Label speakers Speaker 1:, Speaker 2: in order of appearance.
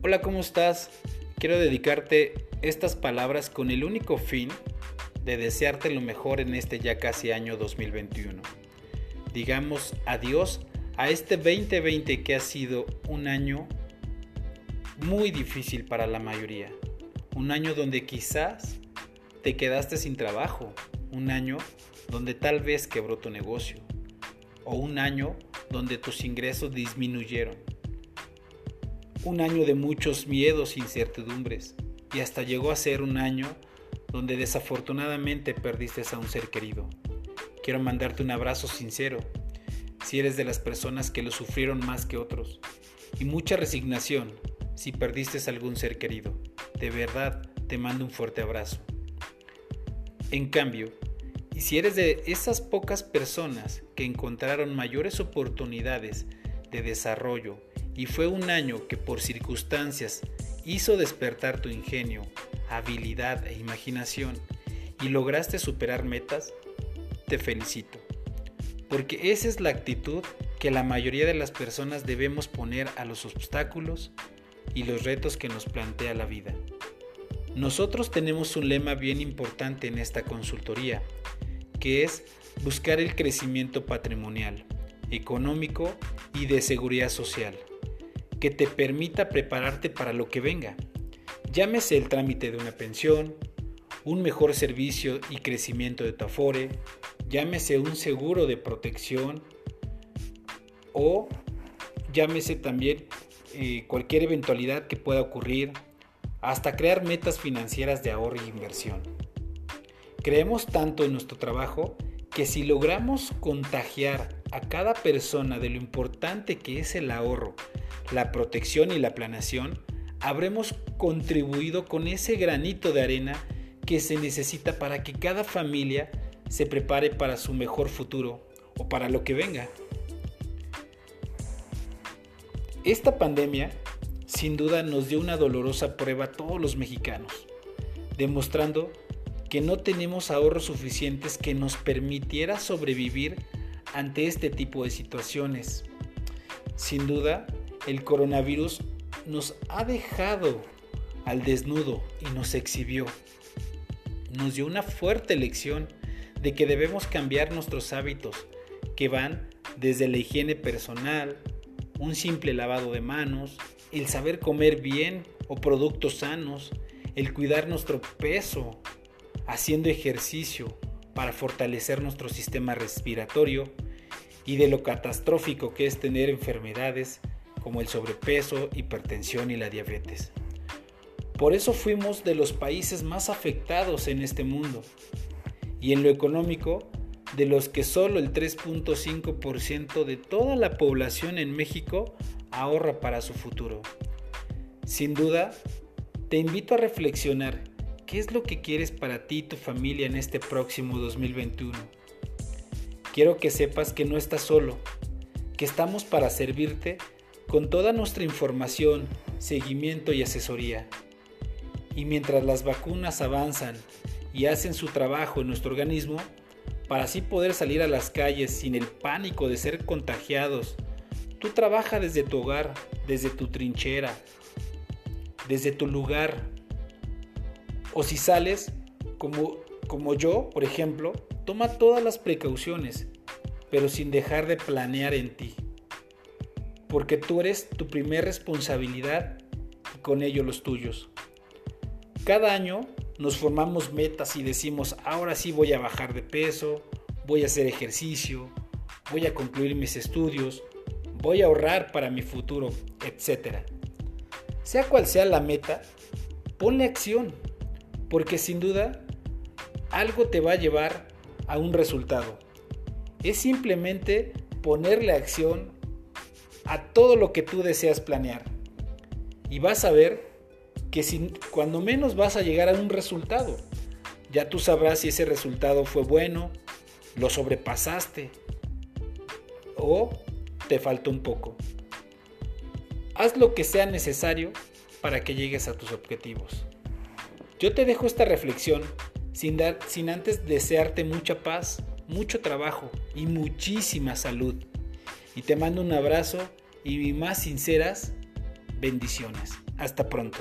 Speaker 1: Hola, ¿cómo estás? Quiero dedicarte estas palabras con el único fin de desearte lo mejor en este ya casi año 2021. Digamos adiós a este 2020 que ha sido un año muy difícil para la mayoría. Un año donde quizás te quedaste sin trabajo. Un año donde tal vez quebró tu negocio. O un año donde tus ingresos disminuyeron un año de muchos miedos e incertidumbres, y hasta llegó a ser un año donde desafortunadamente perdiste a un ser querido. Quiero mandarte un abrazo sincero, si eres de las personas que lo sufrieron más que otros, y mucha resignación si perdiste a algún ser querido. De verdad, te mando un fuerte abrazo. En cambio, y si eres de esas pocas personas que encontraron mayores oportunidades de desarrollo y fue un año que por circunstancias hizo despertar tu ingenio, habilidad e imaginación y lograste superar metas, te felicito. Porque esa es la actitud que la mayoría de las personas debemos poner a los obstáculos y los retos que nos plantea la vida. Nosotros tenemos un lema bien importante en esta consultoría, que es buscar el crecimiento patrimonial, económico y de seguridad social que te permita prepararte para lo que venga. Llámese el trámite de una pensión, un mejor servicio y crecimiento de tu afore, llámese un seguro de protección o llámese también eh, cualquier eventualidad que pueda ocurrir, hasta crear metas financieras de ahorro y inversión. Creemos tanto en nuestro trabajo que si logramos contagiar a cada persona de lo importante que es el ahorro, la protección y la planeación, habremos contribuido con ese granito de arena que se necesita para que cada familia se prepare para su mejor futuro o para lo que venga. Esta pandemia sin duda nos dio una dolorosa prueba a todos los mexicanos, demostrando que no tenemos ahorros suficientes que nos permitiera sobrevivir ante este tipo de situaciones. Sin duda, el coronavirus nos ha dejado al desnudo y nos exhibió. Nos dio una fuerte lección de que debemos cambiar nuestros hábitos, que van desde la higiene personal, un simple lavado de manos, el saber comer bien o productos sanos, el cuidar nuestro peso, haciendo ejercicio para fortalecer nuestro sistema respiratorio y de lo catastrófico que es tener enfermedades como el sobrepeso, hipertensión y la diabetes. Por eso fuimos de los países más afectados en este mundo y en lo económico de los que solo el 3.5% de toda la población en México ahorra para su futuro. Sin duda, te invito a reflexionar ¿Qué es lo que quieres para ti y tu familia en este próximo 2021? Quiero que sepas que no estás solo, que estamos para servirte con toda nuestra información, seguimiento y asesoría. Y mientras las vacunas avanzan y hacen su trabajo en nuestro organismo, para así poder salir a las calles sin el pánico de ser contagiados, tú trabaja desde tu hogar, desde tu trinchera, desde tu lugar, o si sales, como, como yo, por ejemplo, toma todas las precauciones, pero sin dejar de planear en ti. Porque tú eres tu primer responsabilidad y con ello los tuyos. Cada año nos formamos metas y decimos, ahora sí voy a bajar de peso, voy a hacer ejercicio, voy a concluir mis estudios, voy a ahorrar para mi futuro, etc. Sea cual sea la meta, ponle acción porque sin duda algo te va a llevar a un resultado. Es simplemente ponerle acción a todo lo que tú deseas planear. Y vas a ver que cuando menos vas a llegar a un resultado. Ya tú sabrás si ese resultado fue bueno, lo sobrepasaste o te faltó un poco. Haz lo que sea necesario para que llegues a tus objetivos. Yo te dejo esta reflexión sin, dar, sin antes desearte mucha paz, mucho trabajo y muchísima salud. Y te mando un abrazo y mis más sinceras bendiciones. Hasta pronto.